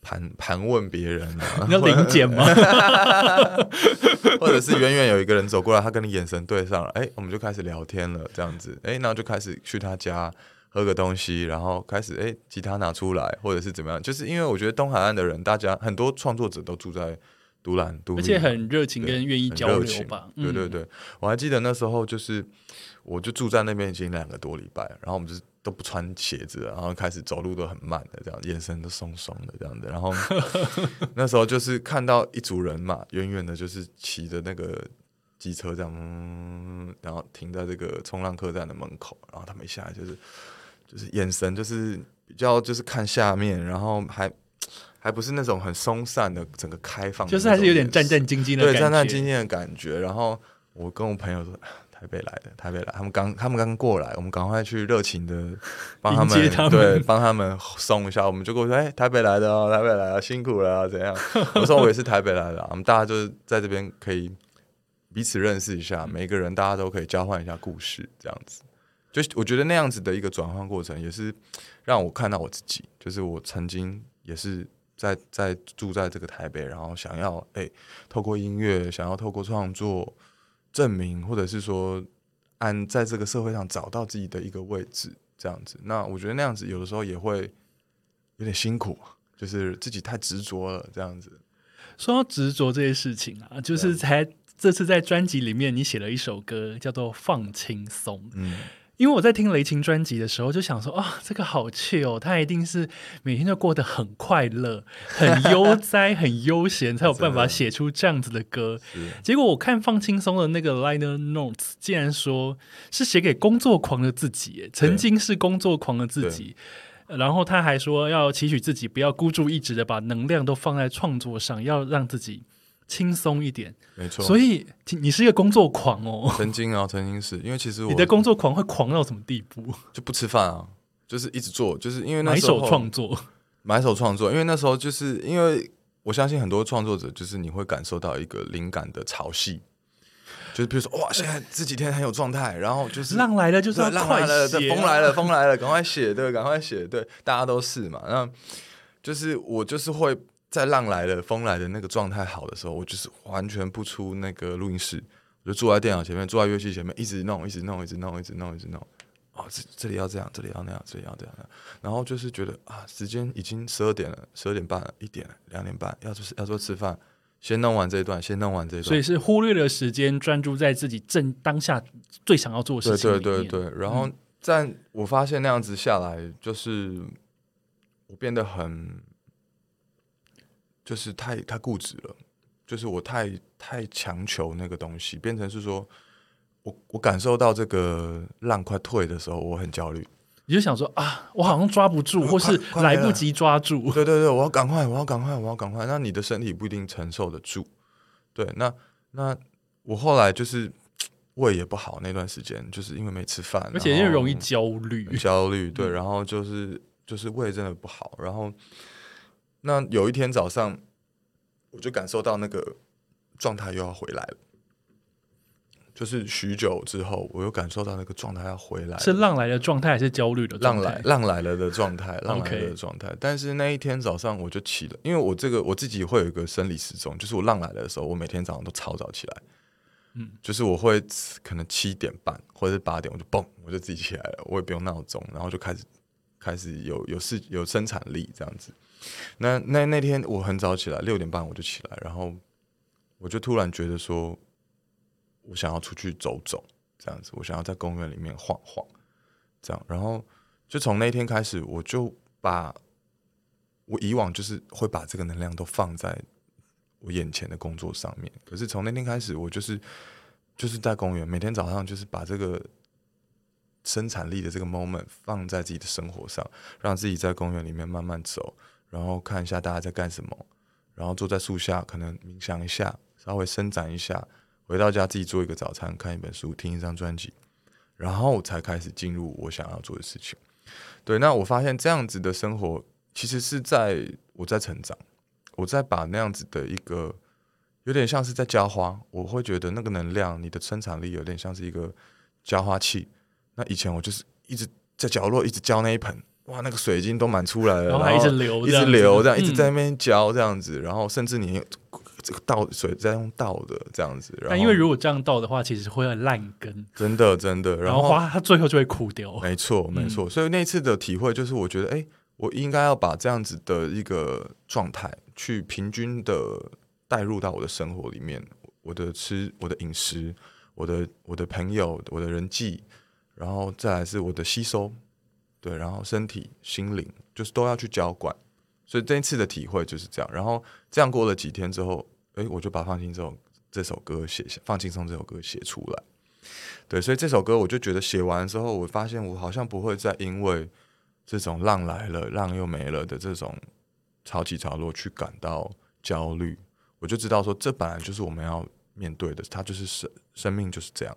Speaker 2: 盘盘问别人，
Speaker 1: 你要零检吗？
Speaker 2: 或者是远远有一个人走过来，他跟你眼神对上了，哎，我们就开始聊天了，这样子，哎，然后就开始去他家喝个东西，然后开始哎，吉他拿出来，或者是怎么样？就是因为我觉得东海岸的人，大家很多创作者都住在独兰，
Speaker 1: 而且很热情跟愿意交流吧。
Speaker 2: 对对对，我还记得那时候就是，我就住在那边已经两个多礼拜，然后我们就是。都不穿鞋子，然后开始走路都很慢的，这样眼神都松松的这样子。然后 那时候就是看到一组人嘛，远远的，就是骑着那个机车这样，嗯，然后停在这个冲浪客栈的门口。然后他们一下来就是就是眼神就是比较就是看下面，然后还 还不是那种很松散的整个开放，
Speaker 1: 就是还是有点战战兢兢的，
Speaker 2: 对，战战兢兢的感觉。然后我跟我朋友说。台北来的，台北来，他们刚他们刚过来，我们赶快去热情的 帮他们，对，帮他们送一下。我们就跟我说：“哎，台北来的哦，台北来了，辛苦了，怎样？” 我说：“我也是台北来的。”我们大家就是在这边可以彼此认识一下，每个人大家都可以交换一下故事，这样子。就我觉得那样子的一个转换过程，也是让我看到我自己，就是我曾经也是在在住在这个台北，然后想要哎，透过音乐，想要透过创作。证明，或者是说，按在这个社会上找到自己的一个位置，这样子。那我觉得那样子有的时候也会有点辛苦，就是自己太执着了，这样子。
Speaker 1: 说到执着这些事情啊，就是才这次在专辑里面，你写了一首歌叫做《放轻松》。嗯。因为我在听雷琴专辑的时候，就想说啊，这个好趣哦，他一定是每天都过得很快乐、很悠哉、很悠闲，才有办法写出这样子的歌。结果我看放轻松的那个 liner notes，竟然说是写给工作狂的自己，曾经是工作狂的自己。然后他还说要期许自己不要孤注一掷的把能量都放在创作上，要让自己。轻松一点，
Speaker 2: 没错。
Speaker 1: 所以你是一个工作狂哦。
Speaker 2: 曾经啊，曾经是因为其实
Speaker 1: 你的工作狂会狂到什么地步？
Speaker 2: 就不吃饭啊，就是一直做，就是因为那
Speaker 1: 买手创作，
Speaker 2: 买手创作。因为那时候就是因为我相信很多创作者，就是你会感受到一个灵感的潮汐，就是比如说哇，现在这几天很有状态，然后就是
Speaker 1: 浪来了，就是要
Speaker 2: 浪来了，风来了，风来了，赶快写，对，赶快写，对，大家都是嘛。那就是我就是会。在浪来了、风来的那个状态好的时候，我就是完全不出那个录音室，我就坐在电脑前面，坐在乐器前面，一直弄、一直弄、一直弄、一直弄、一直弄。哦，这这里要这样，这里要那样，这里要这样。然后就是觉得啊，时间已经十二点了，十二点半了，一点了，两点半，要就是要做吃饭，先弄完这一段，先弄完这一段。
Speaker 1: 所以是忽略了时间，专注在自己正当下最想要做的事情
Speaker 2: 对对对对。然后在我发现那样子下来，就是我变得很。就是太太固执了，就是我太太强求那个东西，变成是说我我感受到这个浪快退的时候，我很焦虑。
Speaker 1: 你就想说啊，我好像抓不住，或是
Speaker 2: 来
Speaker 1: 不及抓住。
Speaker 2: 对对对，我要赶快，我要赶快，我要赶快。那你的身体不一定承受得住。对，那那我后来就是胃也不好，那段时间就是因为没吃饭，
Speaker 1: 而且又容易焦虑。
Speaker 2: 焦虑，对，
Speaker 1: 嗯
Speaker 2: 然后就是就是胃真的不好，然后那有一天早上，我就感受到那个状态又要回来了，就是许久之后，我又感受到那个状态要回来了，
Speaker 1: 是浪来的状态还是焦虑的状态？
Speaker 2: 浪来浪来了的状态，浪来了的状态。但是那一天早上我就起了，因为我这个我自己会有一个生理时钟，就是我浪来了的时候，我每天早上都超早起来。
Speaker 1: 嗯，
Speaker 2: 就是我会可能七点半或者是八点，我就蹦，我就自己起来了，我也不用闹钟，然后就开始开始有有事有生产力这样子。那那那天我很早起来，六点半我就起来，然后我就突然觉得说，我想要出去走走，这样子，我想要在公园里面晃晃，这样，然后就从那天开始，我就把我以往就是会把这个能量都放在我眼前的工作上面，可是从那天开始，我就是就是在公园，每天早上就是把这个生产力的这个 moment 放在自己的生活上，让自己在公园里面慢慢走，然后看一下大家在干什么，然后坐在树下可能冥想一下，稍微伸展一下，回到家自己做一个早餐，看一本书，听一张专辑，然后才开始进入我想要做的事情。对，那我发现这样子的生活其实是在我在成长，我在把那样子的一个有点像是在浇花，我会觉得那个能量，你的生产力有点像是一个浇花器。那以前我就是一直在角落一直浇那一盆，哇，那个水已经都满出来了，
Speaker 1: 然后还一直流
Speaker 2: 一直流，这样一直
Speaker 1: 嗯
Speaker 2: 在那边浇这样子，然后甚至你这个倒水在用倒的这样子，然后
Speaker 1: 但因为如果这样倒的话，其实会很烂根，
Speaker 2: 真的真的，
Speaker 1: 然后花它最后就会枯掉。
Speaker 2: 没错，没错。所以那次的体会就是，我觉得，哎、我应该要把这样子的一个状态，去平均的带入到我的生活里面，我的吃，我的饮食，我的我的朋友，我的人际，然后再来是我的吸收，对，然后身体、心灵，就是都要去浇灌。所以这一次的体会就是这样。然后这样过了几天之后，哎、我就把《放轻松》这首歌写下，《放轻松》这首歌写出来。对，所以这首歌我就觉得写完之后，我发现我好像不会再因为这种浪来了、浪又没了的这种潮起潮落去感到焦虑。我就知道说，这本来就是我们要面对的，它就是生生命就是这样。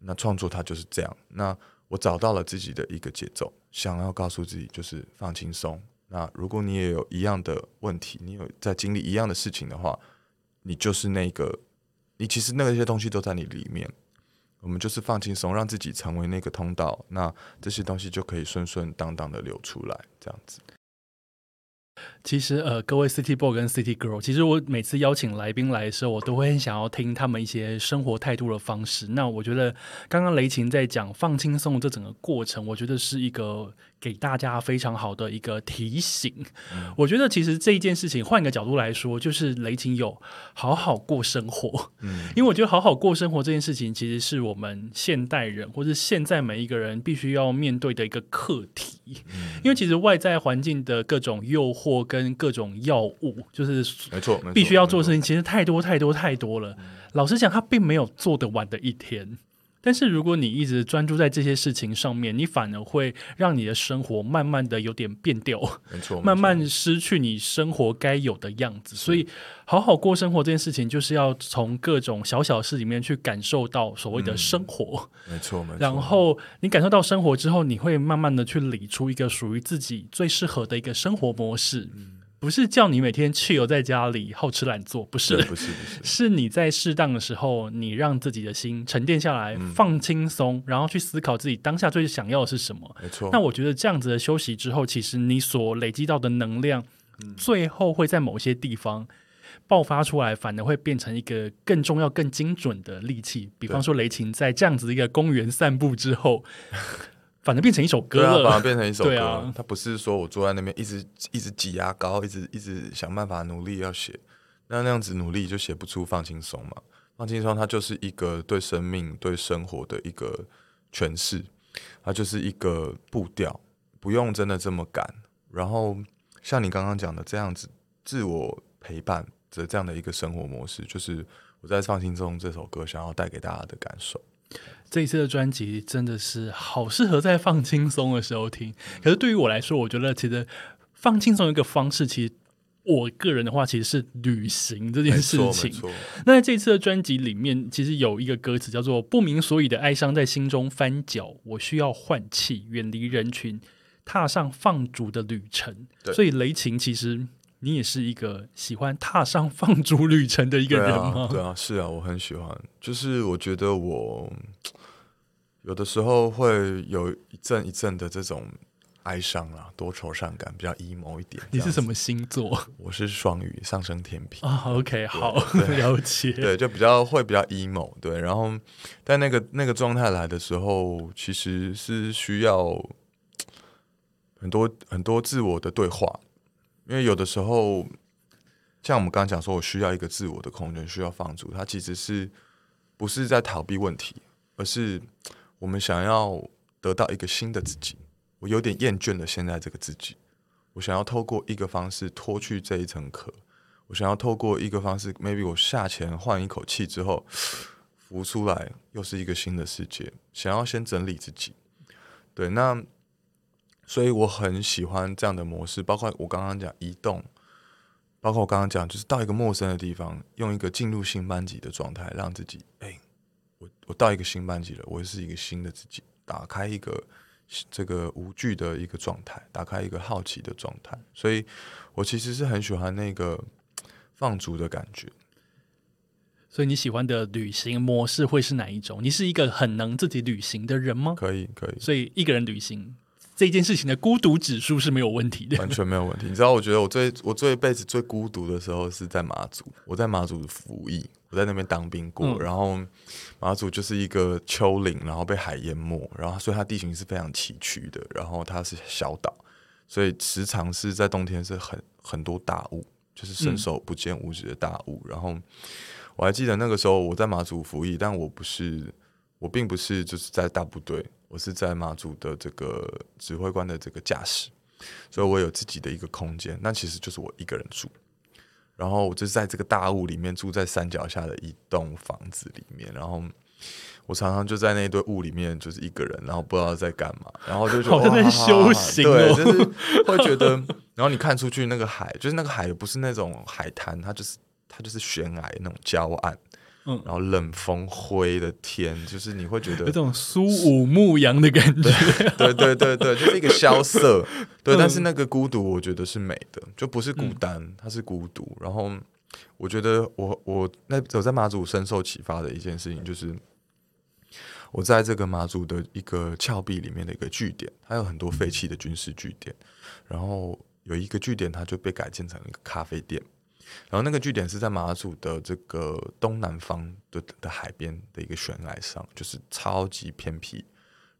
Speaker 2: 那创作它就是这样。那我找到了自己的一个节奏，想要告诉自己就是放轻松。那如果你也有一样的问题，你有在经历一样的事情的话，你就是那个，你其实那些东西都在你里面。我们就是放轻松，让自己成为那个通道，那这些东西就可以顺顺当当的流出来，这样子。
Speaker 1: 其实呃，各位 City Boy 跟 City Girl，其实我每次邀请来宾来的时候，我都会很想要听他们一些生活态度的方式。那我觉得刚刚雷琴在讲放轻松这整个过程，我觉得是一个给大家非常好的一个提醒。我觉得其实这一件事情，换一个角度来说，就是雷琴有好好过生活。
Speaker 2: 嗯，
Speaker 1: 因为我觉得好好过生活这件事情，其实是我们现代人或者现在每一个人必须要面对的一个课题。因为其实外在环境的各种诱惑跟各种药物，就是
Speaker 2: 没错，
Speaker 1: 必须要做的事情，其实太多太多太多了。老实讲，他并没有做得完的一天。但是如果你一直专注在这些事情上面，你反而会让你的生活慢慢的有点变调。
Speaker 2: 没错，
Speaker 1: 慢慢失去你生活该有的样子。所以，好好过生活这件事情，就是要从各种小小事里面去感受到所谓的生活。
Speaker 2: 没错，没错。
Speaker 1: 然后，你感受到生活之后，你会慢慢的去理出一个属于自己最适合的一个生活模式。不是叫你每天去游在家里好吃懒做，不是，
Speaker 2: 不是不是，
Speaker 1: 是你在适当的时候，你让自己的心沉淀下来，
Speaker 2: 嗯
Speaker 1: 放轻松，然后去思考自己当下最想要的是什么。
Speaker 2: 没错。
Speaker 1: 那我觉得这样子的休息之后，其实你所累积到的能量，最后会在某些地方爆发出来，反而会变成一个更重要、更精准的利器。比方说，雷琴在这样子一个公园散步之后，反而变成一首歌
Speaker 2: 对啊，把它。变成一首歌。
Speaker 1: 对啊
Speaker 2: 它不是说我坐在那边一直一直挤牙膏，一直一直想办法努力要写，那那样子努力就写不出放轻松嘛。放轻松，它就是一个对生命、对生活的一个诠释，它就是一个步调，不用真的这么赶。然后像你刚刚讲的这样子，自我陪伴的这样的一个生活模式，就是我在放轻松这首歌想要带给大家的感受。
Speaker 1: 这一次的专辑真的是好适合在放轻松的时候听。可是对于我来说，我觉得其实放轻松一个方式，其实我个人的话，其实是旅行这件事情。那在这次的专辑里面，其实有一个歌词叫做“不明所以的哀伤在心中翻搅，我需要换气，远离人群，踏上放逐的旅程”。所以雷琴其实。你也是一个喜欢踏上放逐旅程的一个人吗？
Speaker 2: 对啊，是啊，我很喜欢。就是我觉得我有的时候会有一阵一阵的这种哀伤啊，多愁善感，比较 emo 一点。
Speaker 1: 你是什么星座？
Speaker 2: 我是双鱼，上升天平
Speaker 1: 啊。OK，好，了解。
Speaker 2: 对，就比较会比较 emo。对，然后但那个那个状态来的时候，其实是需要很多很多自我的对话。因为有的时候，像我们刚刚讲说，我需要一个自我的空间，需要放逐。它其实是不是在逃避问题，而是我们想要得到一个新的自己。我有点厌倦了现在这个自己，我想要透过一个方式脱去这一层壳。我想要透过一个方式，maybe 我下潜换一口气之后浮出来，又是一个新的世界。想要先整理自己，对那。所以我很喜欢这样的模式，包括我刚刚讲移动，包括我刚刚讲，就是到一个陌生的地方，用一个进入新班级的状态，让自己，哎，我我到一个新班级了，我是一个新的自己，打开一个这个无惧的一个状态，打开一个好奇的状态。所以我其实是很喜欢那个放逐的感觉。
Speaker 1: 所以你喜欢的旅行模式会是哪一种？你是一个很能自己旅行的人吗？
Speaker 2: 可以，可以。
Speaker 1: 所以一个人旅行。这件事情的孤独指数是没有问题的，
Speaker 2: 完全没有问题。你知道，我觉得我最我这一辈子最孤独的时候是在马祖，我在马祖服役，我在那边当兵过。然后马祖就是一个丘陵，然后被海淹没，然后所以它地形是非常崎岖的。然后它是小岛，所以时常是在冬天是很很多大雾，就是伸手不见五指的大雾。然后我还记得那个时候我在马祖服役，但我不是，我并不是就是在大部队。我是在马祖的这个指挥官的这个驾驶，所以我有自己的一个空间。那其实就是我一个人住，然后我就在这个大雾里面住在山脚下的一栋房子里面。然后我常常就在那堆雾里面，就是一个人，然后不知道在干嘛，然后就觉得
Speaker 1: 在修行，
Speaker 2: 对，就是会觉得。然后你看出去那个海，就是那个海不是那种海滩，它就是它就是悬崖那种礁岸。嗯，然后冷风灰的天，就是你会觉得
Speaker 1: 有种苏武牧羊的感觉，
Speaker 2: 对对对对，就是一个萧瑟，对，但是那个孤独，我觉得是美的，就不是孤单，它是孤独。然后我觉得我我那我在马祖深受启发的一件事情，就是我在这个马祖的一个峭壁里面的一个据点，它有很多废弃的军事据点，然后有一个据点，它就被改建成一个咖啡店。然后那个据点是在马祖的这个东南方的的海边的一个悬崖上，就是超级偏僻，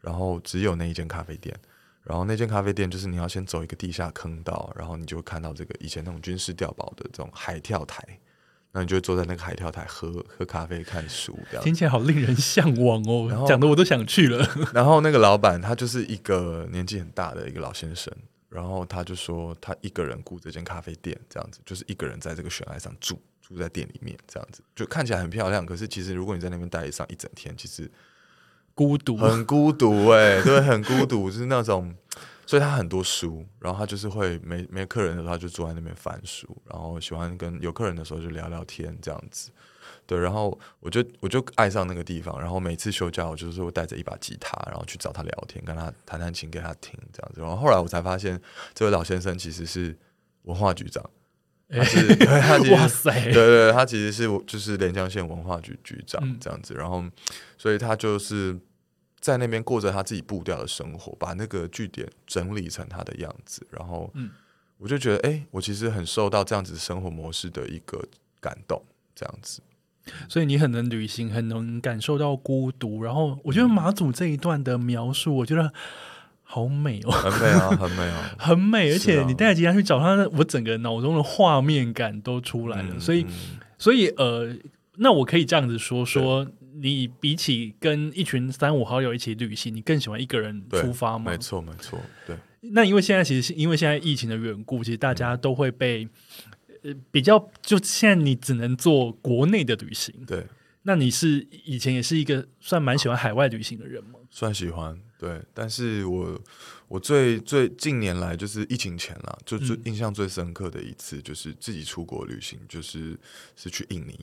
Speaker 2: 然后只有那一间咖啡店。然后那间咖啡店就是你要先走一个地下坑道，然后你就会看到这个以前那种军事碉堡的这种海跳台，那你就坐在那个海跳台喝喝咖啡、看书，
Speaker 1: 听起来好令人向往哦，讲的我都想去了。
Speaker 2: 然后那个老板他就是一个年纪很大的一个老先生。然后他就说，他一个人雇这间咖啡店，这样子就是一个人在这个悬崖上住，住在店里面，这样子就看起来很漂亮。可是其实如果你在那边待上一整天，其实
Speaker 1: 孤独，
Speaker 2: 很孤独哎，对，很孤独，就是那种。所以他很多书，然后他就是会没没客人的时候，他就坐在那边翻书，然后喜欢跟有客人的时候就聊聊天，这样子。对，然后我就我就爱上那个地方，然后每次休假，我就是会带着一把吉他，然后去找他聊天，跟他弹弹琴给他听，这样子。然后后来我才发现，这位老先生其实是文化局长，他是他其实对对，他其实是就是连江县文化局局长这样子。然后，所以他就是在那边过着他自己步调的生活，把那个据点整理成他的样子。然后，我就觉得，哎，我其实很受到这样子生活模式的一个感动，这样子。
Speaker 1: 所以你很能旅行，很能感受到孤独。然后我觉得马祖这一段的描述，我觉得好美哦，
Speaker 2: 很美啊，很美啊，
Speaker 1: 很美。而且你带着吉他去找他，我整个脑中的画面感都出来了。所以，所以呃，那我可以这样子说说，你比起跟一群三五好友一起旅行，你更喜欢一个人出发吗？
Speaker 2: 没错，没错，对。
Speaker 1: 那因为现在其实是因为现在疫情的缘故，其实大家都会被。呃比较，就现在你只能做国内的旅行。
Speaker 2: 对，
Speaker 1: 那你是以前也是一个算蛮喜欢海外旅行的人吗？
Speaker 2: 算喜欢，对，但是我我最最近年来就是疫情前啦，就最
Speaker 1: 嗯
Speaker 2: 印象最深刻的一次就是自己出国旅行，就是是去印尼。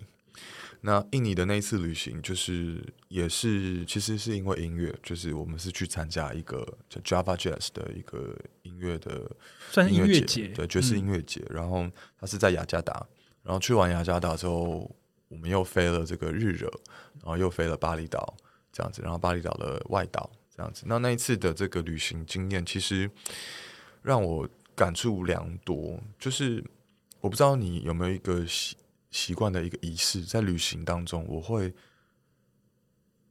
Speaker 2: 那印尼的那一次旅行，就是也是其实是因为音乐，就是我们是去参加一个叫 Java Jazz 的一个音乐的
Speaker 1: 算是音乐
Speaker 2: 节，
Speaker 1: 节，
Speaker 2: 对，爵士
Speaker 1: 嗯
Speaker 2: 音乐节。然后它是在雅加达，然后去完雅加达之后，我们又飞了这个日惹，然后又飞了巴厘岛，这样子，然后巴厘岛的外岛这样子。那那一次的这个旅行经验，其实让我感触良多。就是我不知道你有没有一个习习惯的一个仪式，在旅行当中，我会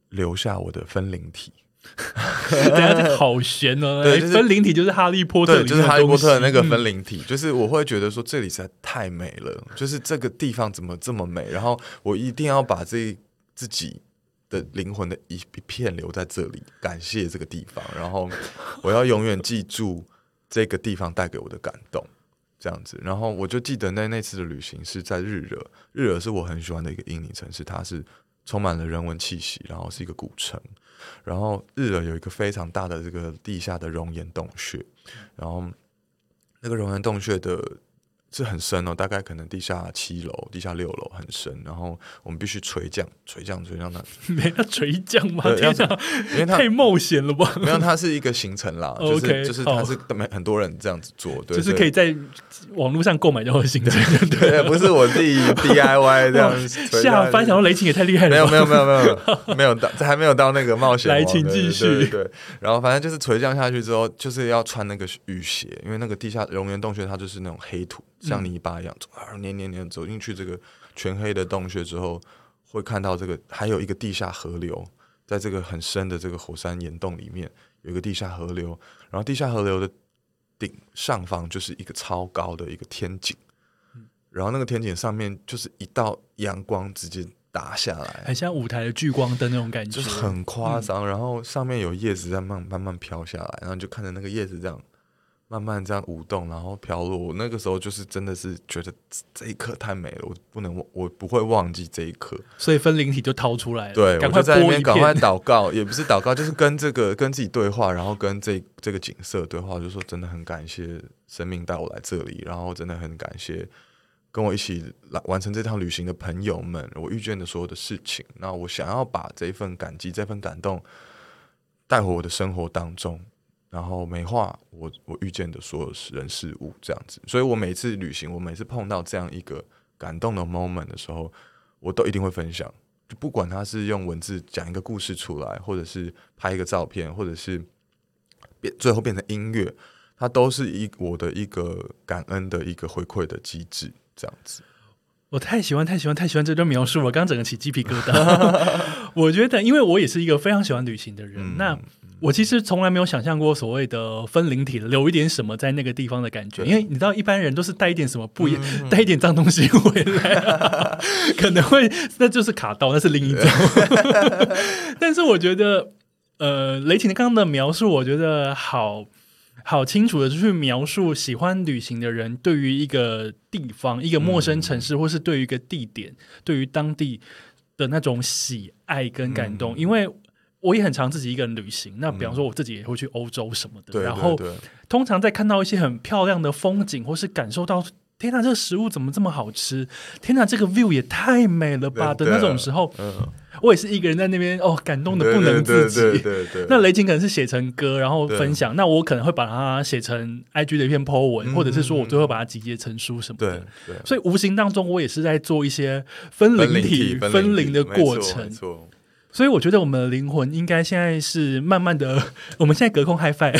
Speaker 2: 留下我的分灵体。
Speaker 1: 等下这个好悬哦！
Speaker 2: 对就是
Speaker 1: 分灵体就是哈利波特
Speaker 2: 对，就是哈利波特的那个分灵体，就是我会觉得说这里实在太美了，就是这个地方怎么这么美，然后我一定要把这自己的灵魂的一一片留在这里，感谢这个地方，然后我要永远记住这个地方带给我的感动。这样子，然后我就记得那那次的旅行是在日惹，日惹是我很喜欢的一个印尼城市，它是充满了人文气息，然后是一个古城。然后日惹有一个非常大的这个地下的熔岩洞穴，然后那个熔岩洞穴的是很深哦，大概可能地下七楼、地下六楼很深，然后我们必须垂降、垂降、垂降那，
Speaker 1: 没要垂降吗？
Speaker 2: 对要
Speaker 1: 天哪，
Speaker 2: 因为它
Speaker 1: 太冒险了吧！
Speaker 2: 没有它是一一个行程啦，就是
Speaker 1: OK，
Speaker 2: 就是它是很很多人这样子做，对，
Speaker 1: 就是可以在网络上购买到的行程，对
Speaker 2: 对，不是我自己 DIY 这样垂下来
Speaker 1: 下翻，想到雷霆也太厉害了，
Speaker 2: 没有没有没有没有没有到，这还没有到那个冒险王。
Speaker 1: 来请继续
Speaker 2: 对，然后反正就是垂降下去之后，就是要穿那个雨鞋，因为那个地下熔岩洞穴它就是那种黑土，像泥巴一样，啊黏黏黏走进去这个全黑的洞穴之后，会看到这个还有一个地下河流，在这个很深的这个火山岩洞里面有一个地下河流，然后地下河流的顶上方就是一个超高的一个天井，然后那个天井上面就是一道阳光直接打下来，
Speaker 1: 很像舞台的聚光灯那种感觉，
Speaker 2: 就是很夸张。然后上面有叶子在慢慢慢飘下来，然后你就看着那个叶子这样慢慢这样舞动，然后飘落。我那个时候就是真的是觉得这这一刻太美了，我不能忘，我不会忘记这一刻。
Speaker 1: 所以分灵体就掏出来了，
Speaker 2: 对，
Speaker 1: 赶快
Speaker 2: 我就在那边赶快，祷告，也不是祷告，就是跟这个跟自己对话，然后跟这这个景色对话，就说真的很感谢生命带我来这里，然后真的很感谢跟我一起来完成这趟旅行的朋友们，我遇见的所有的事情，那我想要把这一份感激、这份感动带回我的生活当中。然后美化我我遇见的所有人事物，这样子，所以我每次旅行，我每次碰到这样一个感动的 moment 的时候，我都一定会分享。就不管他是用文字讲一个故事出来，或者是拍一个照片，或者是变最后变成音乐，它都是一我的一个感恩的一个回馈的机制，这样子。
Speaker 1: 我太喜欢太喜欢太喜欢这段描述了，刚刚整个起鸡皮疙瘩。我觉得，因为我也是一个非常喜欢旅行的人，
Speaker 2: 嗯
Speaker 1: 那我其实从来没有想象过所谓的分灵体留一点什么在那个地方的感觉，因为你知道一般人都是带一点什么不一样，
Speaker 2: 嗯
Speaker 1: 带一点脏东西回来、可能会那就是卡刀，那是另一种。但是我觉得，呃，雷霆刚刚的描述，我觉得好。好清楚的去描述喜欢旅行的人对于一个地方、一个陌生城市，或是对于一个地点、对于当地的那种喜爱跟感动。
Speaker 2: 嗯
Speaker 1: 因为我也很常自己一个人旅行，那比方说我自己也会去欧洲什么的，
Speaker 2: 对，
Speaker 1: 然后
Speaker 2: 对对
Speaker 1: 通常在看到一些很漂亮的风景，或是感受到天哪，这个食物怎么这么好吃？天哪，这个 view 也太美了吧的那种时候，
Speaker 2: 嗯，
Speaker 1: 我也是一个人在那边哦，感动的不能自己。那雷景可能是写成歌，然后分享。那我可能会把它写成 IG 的一篇 po 文，
Speaker 2: 嗯
Speaker 1: 或者是说我最后把它集结成书什么的。
Speaker 2: 对，
Speaker 1: 所以无形当中，我也是在做一些分灵体、
Speaker 2: 分
Speaker 1: 分灵的过程
Speaker 2: 没。错，
Speaker 1: 所以我觉得我们的灵魂应该现在是慢慢的，我们现在隔空 high five，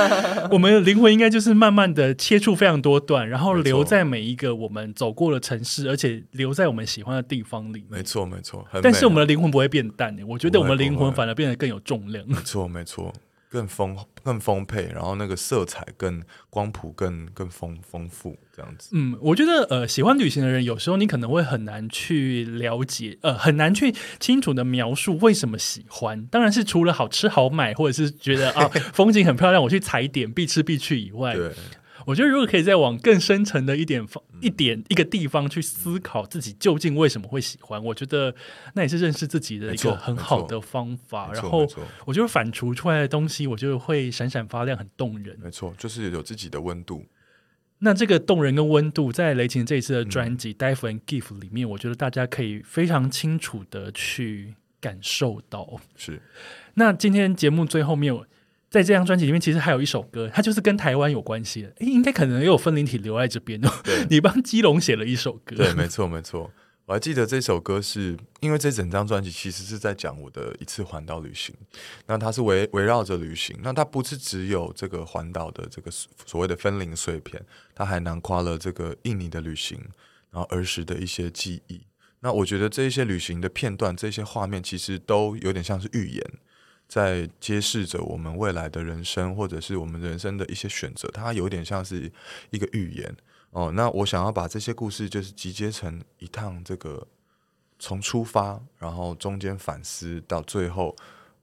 Speaker 1: 我们的灵魂应该就是慢慢的切出非常多段，然后留在每一个我们走过的城市，而且留在我们喜欢的地方里
Speaker 2: 没。错没错。很
Speaker 1: 但是我们的灵魂不会变淡的，我觉得我们的灵魂反而变得更有重量。
Speaker 2: 没错没错，更丰更丰沛，然后那个色彩更光谱更更丰丰富，这样子。
Speaker 1: 嗯，我觉得呃，喜欢旅行的人，有时候你可能会很难去了解，呃，很难去清楚的描述为什么喜欢。当然是除了好吃好买，或者是觉得啊 风景很漂亮，我去踩点必吃必去以外，
Speaker 2: 对，
Speaker 1: 我觉得如果可以再往更深层的一点方、一点一个地方去思考自己究竟为什么会喜欢，我觉得那也是认识自己的一个很好的方法。然后我觉得反刍出来的东西，我觉得会闪闪发亮，很动人。
Speaker 2: 没错，就是有自己的温度。
Speaker 1: 那这个动人跟温度，在雷霆这一次的专
Speaker 2: 嗯
Speaker 1: 辑《Dive and Give》里面，我觉得大家可以非常清楚的去感受到。
Speaker 2: 是
Speaker 1: 那今天节目最后面，在这张专辑里面，其实还有一首歌，它就是跟台湾有关系的。诶，应该可能也有分灵体留在这边哦。你帮基隆写了一首歌，
Speaker 2: 对，没错没错。我还记得这首歌是因为这整张专辑其实是在讲我的一次环岛旅行，那它是围围绕着旅行，那它不是只有这个环岛的这个所谓的分龄碎片，它还囊括了这个印尼的旅行，然后儿时的一些记忆。那我觉得这一些旅行的片段，这些画面其实都有点像是预言，在揭示着我们未来的人生，或者是我们人生的一些选择，它有点像是一个预言。哦，那我想要把这些故事就是集结成一趟这个从出发，然后中间反思到最后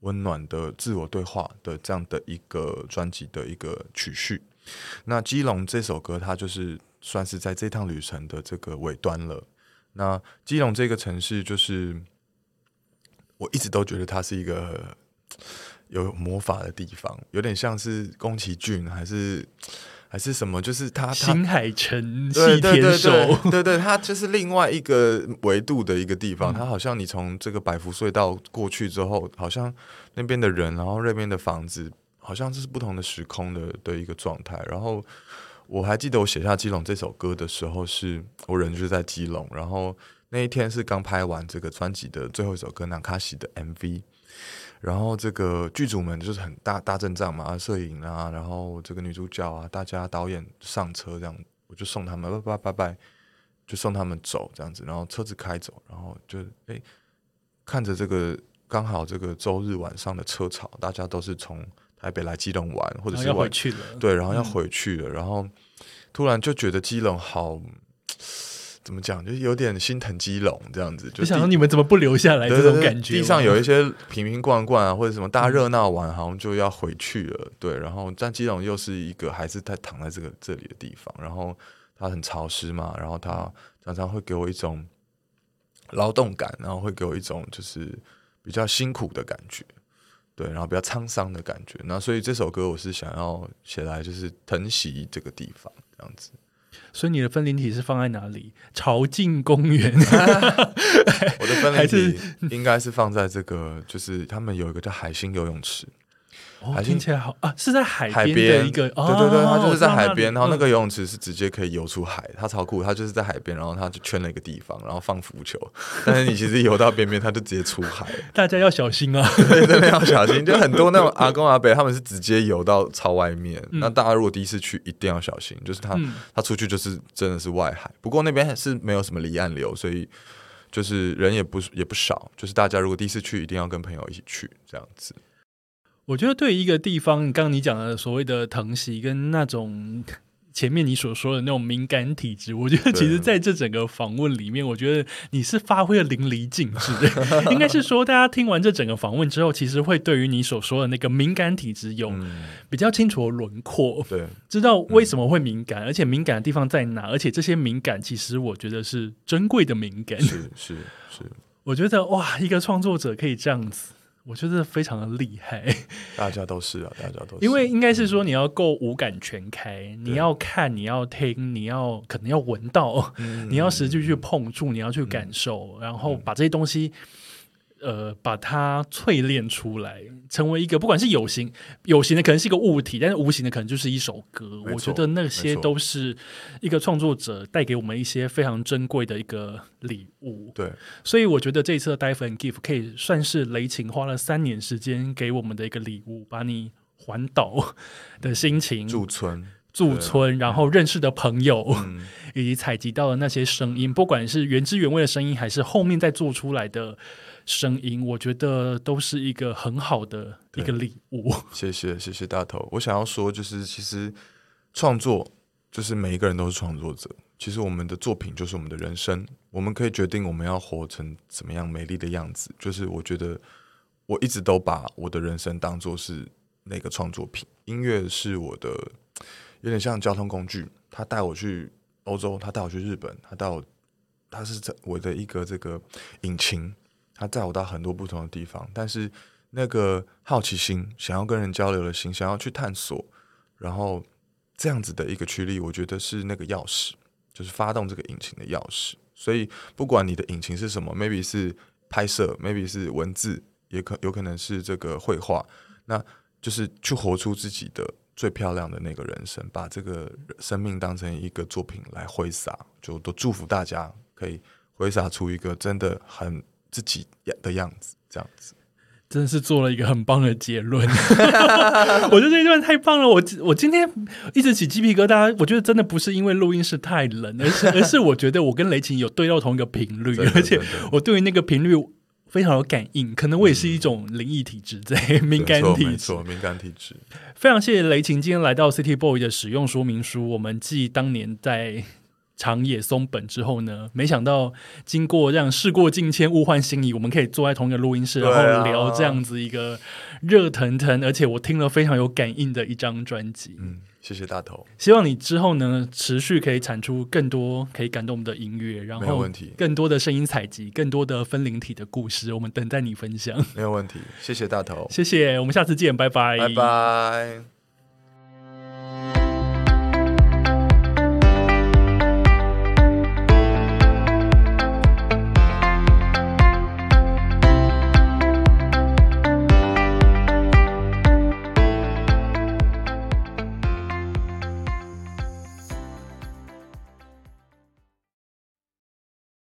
Speaker 2: 温暖的自我对话的这样的一个专辑的一个曲序。那基隆这首歌，它就是算是在这趟旅程的这个尾端了。那基隆这个城市，就是我一直都觉得它是一个有魔法的地方，有点像是宫崎骏还是还是什么，就是它它
Speaker 1: 新海诚细
Speaker 2: 对对对对对对，它就是另外一个维度的一个地
Speaker 1: 嗯
Speaker 2: 方。它好像你从这个百福隧道过去之后，好像那边的人，然后那边的房子，好像这是不同的时空的的一个状态。然后我还记得我写下《基隆》这首歌的时候是，我人就是在基隆，然后那一天是刚拍完这个专辑的最后一首歌《南卡西》的 MV。然后这个剧组们就是很大大阵仗嘛，摄影啊，然后这个女主角啊，大家导演上车这样，我就送他们拜拜拜拜，就送他们走这样子，然后车子开走，然后就哎看着这个刚好这个周日晚上的车潮，大家都是从台北来基隆玩，或者
Speaker 1: 要
Speaker 2: 是
Speaker 1: 回去了。
Speaker 2: 对，然后要
Speaker 1: 嗯
Speaker 2: 回去了，然后突然就觉得基隆好。怎么讲？就是有点心疼基隆这样子，就
Speaker 1: 就想
Speaker 2: 地
Speaker 1: 说你们怎么不留下来这种感觉？
Speaker 2: 地上有一些瓶瓶罐罐啊，或者什么大家热闹完，好像就要回去了。对，然后但基隆又是一个还是在躺在这个这里的地方，然后它很潮湿嘛，然后它常常会给我一种劳动感，然后会给我一种就是比较辛苦的感觉。对，然后比较沧桑的感觉，那所以这首歌我是想要写来就是疼惜这个地方这样子。
Speaker 1: 所以你的分灵体是放在哪里？朝境公园。
Speaker 2: 我的分
Speaker 1: 灵
Speaker 2: 体应该是放在这个，就是他们有一个叫海星游泳池，
Speaker 1: 听起来好啊，是在海
Speaker 2: 海
Speaker 1: 边的一个，
Speaker 2: 对对对，
Speaker 1: 哦
Speaker 2: 它就是在海边，然后那个游泳池是直接可以游出海，它超酷，它就是在海边，然后它就圈了一个地方，然后放浮球，但是你其实游到边边，它就直接出海
Speaker 1: 大家要小心啊。
Speaker 2: 对，真的要小心，就很多那种 阿公阿伯他们是直接游到超外面，
Speaker 1: 嗯。
Speaker 2: 那大家如果第一次去一定要小心，就是他
Speaker 1: 嗯，
Speaker 2: 他出去就是真的是外海，不过那边是没有什么离岸流，所以就是人也不也不少，就是大家如果第一次去，一定要跟朋友一起去这样子。
Speaker 1: 我觉得对于一个地方，刚刚你讲的所谓的疼惜跟那种。前面你所说的那种敏感体质，我觉得其实在这整个访问里面，我觉得你是发挥的淋漓尽致的。应该是说，大家听完这整个访问之后，其实会对于你所说的那个敏感体质有
Speaker 2: 嗯，
Speaker 1: 比较清楚的轮廓。
Speaker 2: 对，
Speaker 1: 知道为什么会敏感，而且敏感的地方在哪，而且这些敏感其实我觉得是珍贵的敏感。
Speaker 2: 是是是，
Speaker 1: 我觉得哇，一个创作者可以这样子，我觉得非常的厉害。
Speaker 2: 大家都是啊，大家都是，
Speaker 1: 因为应该是说你要够五感全开，你要看，你要听，你要可能要闻到，
Speaker 2: 嗯。
Speaker 1: 你要实际去碰触，你要去感受，然后把这些东西。呃，把它淬炼出来，成为一个不管是有形有形的，可能是一个物体，但是无形的可能就是一首歌。我觉得那些都是一个创作者带给我们一些非常珍贵的一个礼物。
Speaker 2: 对，
Speaker 1: 所以我觉得这一次的 Dive and Give 可以算是雷霆花了三年时间给我们的一个礼物，把你环岛的心情
Speaker 2: 驻村，
Speaker 1: 驻村，然后认识的朋友，
Speaker 2: 嗯，
Speaker 1: 以及采集到的那些声音，不管是原汁原味的声音，还是后面再做出来的声音，我觉得都是一个很好的一个礼物。
Speaker 2: 谢谢谢谢大头。我想要说，就是其实创作就是每一个人都是创作者。其实我们的作品就是我们的人生，我们可以决定我们要活成怎么样美丽的样子。就是我觉得我一直都把我的人生当做是那个创作品，音乐是我的有点像交通工具。他带我去欧洲，他带我去日本，他带我，他是我的一个这个引擎，他载我到很多不同的地方。但是那个好奇心，想要跟人交流的心，想要去探索，然后这样子的一个驱力，我觉得是那个钥匙，就是发动这个引擎的钥匙。所以不管你的引擎是什么，maybe 是拍摄，maybe 是文字，也可有可能是这个绘画，那就是去活出自己的。最漂亮的那个人生，把这个生命当成一个作品来挥洒，就都祝福大家可以挥洒出一个真的很自己的样子，这样子，
Speaker 1: 真的是做了一个很棒的结论。我觉得这一段太棒了，我我今天一直起鸡皮疙瘩，我觉得真的不是因为录音室太冷，而是 而是我觉得我跟雷琴有对到同一个频率，而且我对于那个频率。非常有感应，可能我也是一种灵异体质，在敏感体质，
Speaker 2: 没错，敏感体质。
Speaker 1: 非常谢谢雷晴今天来到 City Boy 的使用说明书。我们继当年在长野松本之后呢，没想到经过这样事过境迁、物换星移，我们可以坐在同一个录音室，然后聊这样子一个热腾腾，而且我听了非常有感应的一张专辑。
Speaker 2: 嗯。谢谢大头，
Speaker 1: 希望你之后呢持续可以产出更多可以感动我们的音乐，然后更多的声音采集，更多的分灵体的故事，我们等待你分享。
Speaker 2: 没有问题，谢谢大头，
Speaker 1: 谢谢，我们下次见，拜拜，
Speaker 2: 拜拜。